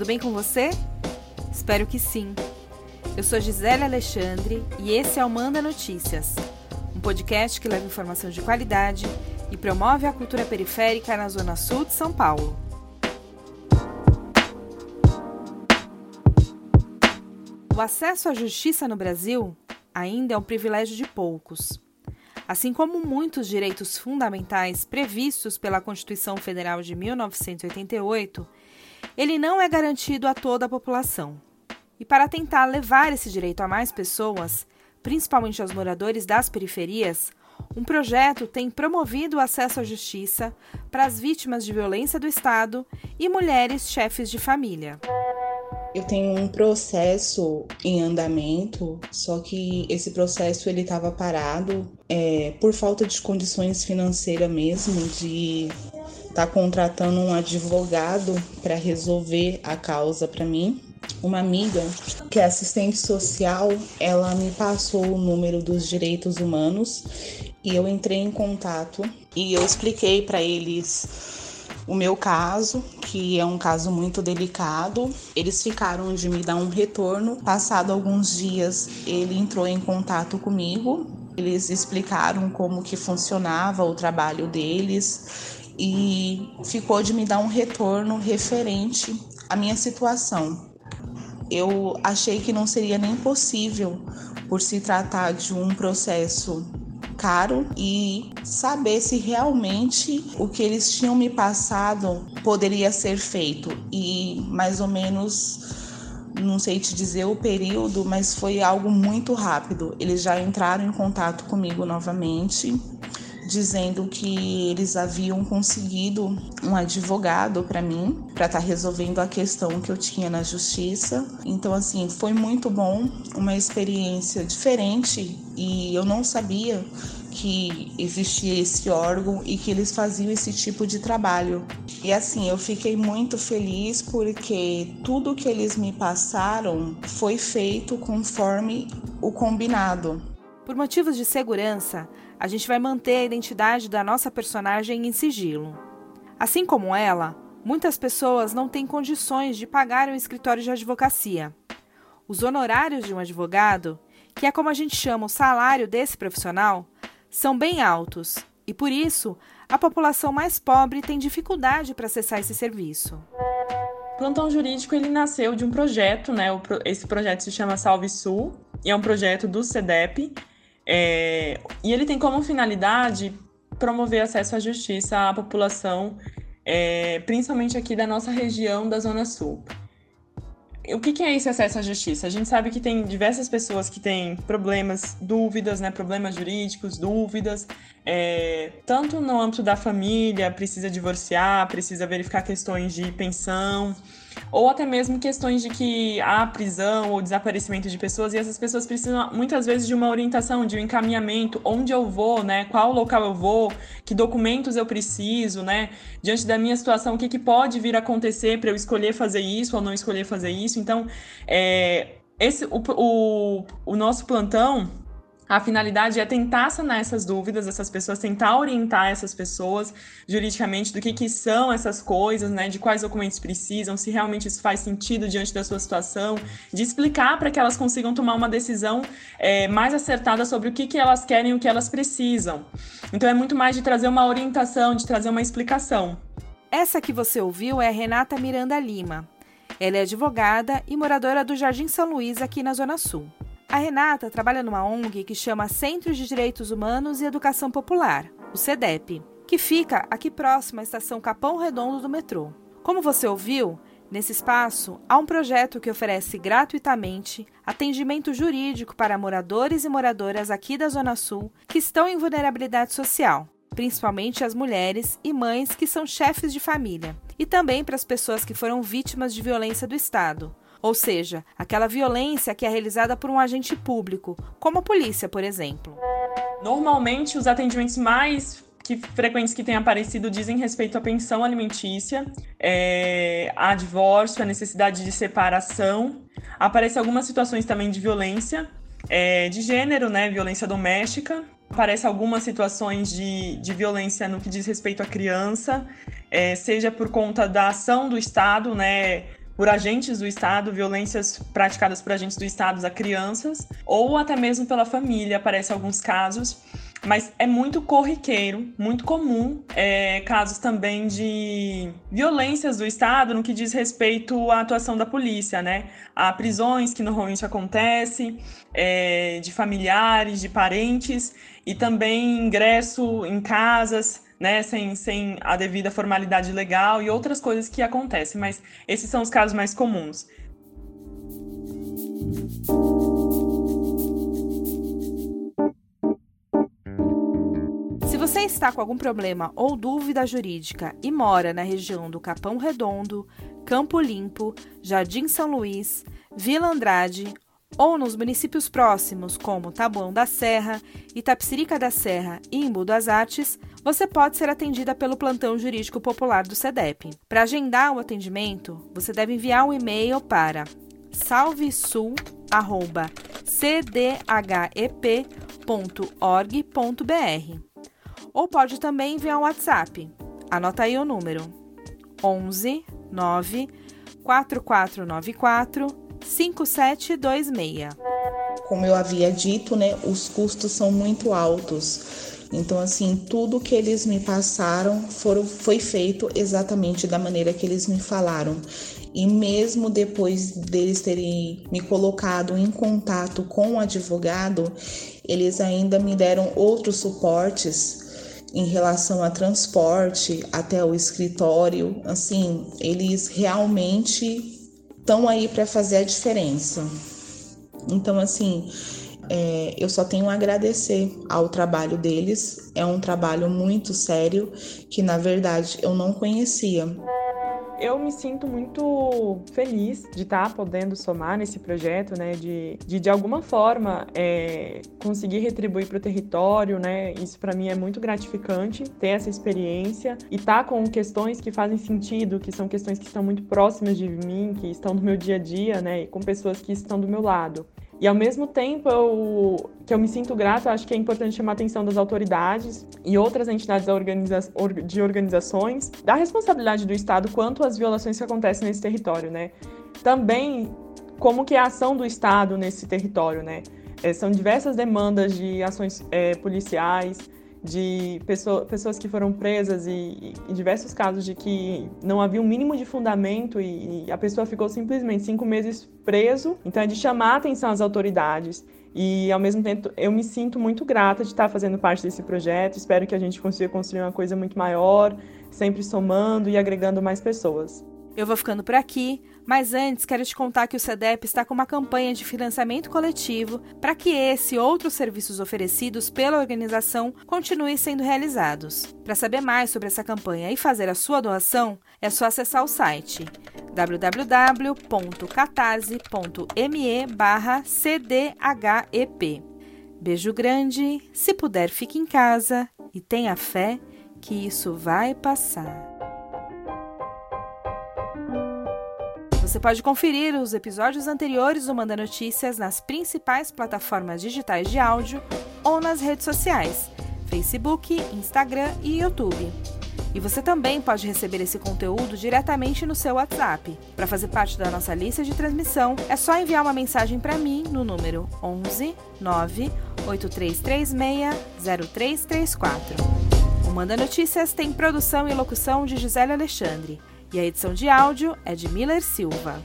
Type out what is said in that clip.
Tudo bem com você? Espero que sim. Eu sou Gisele Alexandre e esse é o Manda Notícias, um podcast que leva informação de qualidade e promove a cultura periférica na Zona Sul de São Paulo. O acesso à justiça no Brasil ainda é um privilégio de poucos. Assim como muitos direitos fundamentais previstos pela Constituição Federal de 1988, ele não é garantido a toda a população. E para tentar levar esse direito a mais pessoas, principalmente aos moradores das periferias, um projeto tem promovido o acesso à justiça para as vítimas de violência do Estado e mulheres chefes de família. Eu tenho um processo em andamento, só que esse processo ele estava parado é, por falta de condições financeiras mesmo, de estar tá contratando um advogado para resolver a causa para mim. Uma amiga que é assistente social, ela me passou o número dos direitos humanos e eu entrei em contato e eu expliquei para eles o meu caso, que é um caso muito delicado. Eles ficaram de me dar um retorno. Passado alguns dias, ele entrou em contato comigo. Eles explicaram como que funcionava o trabalho deles e ficou de me dar um retorno referente à minha situação. Eu achei que não seria nem possível por se tratar de um processo caro e saber se realmente o que eles tinham me passado poderia ser feito. E mais ou menos, não sei te dizer o período, mas foi algo muito rápido. Eles já entraram em contato comigo novamente dizendo que eles haviam conseguido um advogado para mim, para estar tá resolvendo a questão que eu tinha na justiça. Então, assim, foi muito bom, uma experiência diferente e eu não sabia que existia esse órgão e que eles faziam esse tipo de trabalho. E assim, eu fiquei muito feliz porque tudo que eles me passaram foi feito conforme o combinado. Por motivos de segurança, a gente vai manter a identidade da nossa personagem em sigilo. Assim como ela, muitas pessoas não têm condições de pagar um escritório de advocacia. Os honorários de um advogado, que é como a gente chama o salário desse profissional, são bem altos e, por isso, a população mais pobre tem dificuldade para acessar esse serviço. O plantão jurídico ele nasceu de um projeto, né? Esse projeto se chama Salve Sul e é um projeto do CEDEP é, e ele tem como finalidade promover acesso à justiça à população, é, principalmente aqui da nossa região da Zona Sul. O que, que, é esse acesso à justiça? A gente sabe que tem diversas pessoas que têm problemas, dúvidas, né, problemas jurídicos, dúvidas, é, tanto no âmbito da família, precisa divorciar, precisa verificar questões de pensão, ou até mesmo questões de que há prisão ou desaparecimento de pessoas e essas pessoas precisam muitas vezes de uma orientação, de um encaminhamento, onde eu vou, né, qual local eu vou, que documentos eu preciso, né, diante da minha situação, o que, que pode vir a acontecer para eu escolher fazer isso ou não escolher fazer isso. Então, é, esse, o, o, o nosso plantão a finalidade é tentar sanar essas dúvidas dessas pessoas, tentar orientar essas pessoas juridicamente do que, que são essas coisas, né? De quais documentos precisam, se realmente isso faz sentido diante da sua situação, de explicar para que elas consigam tomar uma decisão é, mais acertada sobre o que, que elas querem e o que elas precisam. Então é muito mais de trazer uma orientação, de trazer uma explicação. Essa que você ouviu é Renata Miranda Lima. Ela é advogada e moradora do Jardim São Luís, aqui na Zona Sul. A Renata trabalha numa ONG que chama Centro de Direitos Humanos e Educação Popular, o CEDEP, que fica aqui próximo à estação Capão Redondo do metrô. Como você ouviu, nesse espaço há um projeto que oferece gratuitamente atendimento jurídico para moradores e moradoras aqui da Zona Sul que estão em vulnerabilidade social, principalmente as mulheres e mães que são chefes de família, e também para as pessoas que foram vítimas de violência do Estado, ou seja, aquela violência que é realizada por um agente público, como a polícia, por exemplo. Normalmente, os atendimentos mais que, frequentes que têm aparecido dizem respeito à pensão alimentícia, é, a divórcio, a necessidade de separação. Aparecem algumas situações também de violência é, de gênero, né, violência doméstica. Aparecem algumas situações de, de violência no que diz respeito à criança, é, seja por conta da ação do Estado, né, por agentes do Estado, violências praticadas por agentes do Estado a crianças, ou até mesmo pela família, aparecem alguns casos. Mas é muito corriqueiro, muito comum, é, casos também de violências do Estado no que diz respeito à atuação da polícia, né? Há prisões que normalmente acontecem, é, de familiares, de parentes, e também ingresso em casas, né, sem, sem a devida formalidade legal e outras coisas que acontecem, mas esses são os casos mais comuns. você está com algum problema ou dúvida jurídica e mora na região do Capão Redondo, Campo Limpo, Jardim São Luís, Vila Andrade ou nos municípios próximos como Taboão da Serra, Itapsirica da Serra e Imbu das Artes, você pode ser atendida pelo plantão jurídico popular do SEDEP. Para agendar o atendimento, você deve enviar um e-mail para salvesul@cdhep.org.br ou pode também enviar um WhatsApp. Anota aí o número: 11 9 4494 5726. Como eu havia dito, né, os custos são muito altos. Então, assim, tudo que eles me passaram foram, foi feito exatamente da maneira que eles me falaram. E mesmo depois deles terem me colocado em contato com o advogado, eles ainda me deram outros suportes em relação a transporte até o escritório, assim, eles realmente estão aí para fazer a diferença. Então, assim, é, eu só tenho a agradecer ao trabalho deles. É um trabalho muito sério que, na verdade, eu não conhecia eu me sinto muito feliz de estar tá podendo somar nesse projeto, né? De, de, de alguma forma, é, conseguir retribuir para o território, né? Isso para mim é muito gratificante, ter essa experiência e estar tá com questões que fazem sentido, que são questões que estão muito próximas de mim, que estão no meu dia a dia, né? E com pessoas que estão do meu lado. E ao mesmo tempo eu, que eu me sinto grata, acho que é importante chamar a atenção das autoridades e outras entidades de organizações da responsabilidade do Estado quanto às violações que acontecem nesse território, né? Também como que é a ação do Estado nesse território, né? É, são diversas demandas de ações é, policiais, de pessoa, pessoas que foram presas e, e, diversos casos de que não havia um mínimo de fundamento e, e, a pessoa ficou simplesmente cinco meses preso. Então é de chamar a atenção às autoridades e ao mesmo tempo eu me sinto muito grata de estar fazendo parte desse projeto. Espero que a gente consiga construir uma coisa muito maior, sempre somando e agregando mais pessoas. Eu vou ficando por aqui, mas antes quero te contar que o CEDEP está com uma campanha de financiamento coletivo para que esse e outros serviços oferecidos pela organização continuem sendo realizados. Para saber mais sobre essa campanha e fazer a sua doação, é só acessar o site www.catarse.me/cdhep. Beijo grande, se puder fique em casa e tenha fé que isso vai passar. Você pode conferir os episódios anteriores do Manda Notícias nas principais plataformas digitais de áudio ou nas redes sociais: Facebook, Instagram e YouTube. E você também pode receber esse conteúdo diretamente no seu WhatsApp. Para fazer parte da nossa lista de transmissão, é só enviar uma mensagem para mim no número 11 9 8336 0334. O Manda Notícias tem produção e locução de Gisele Alexandre e a edição de áudio é de Miller Silva.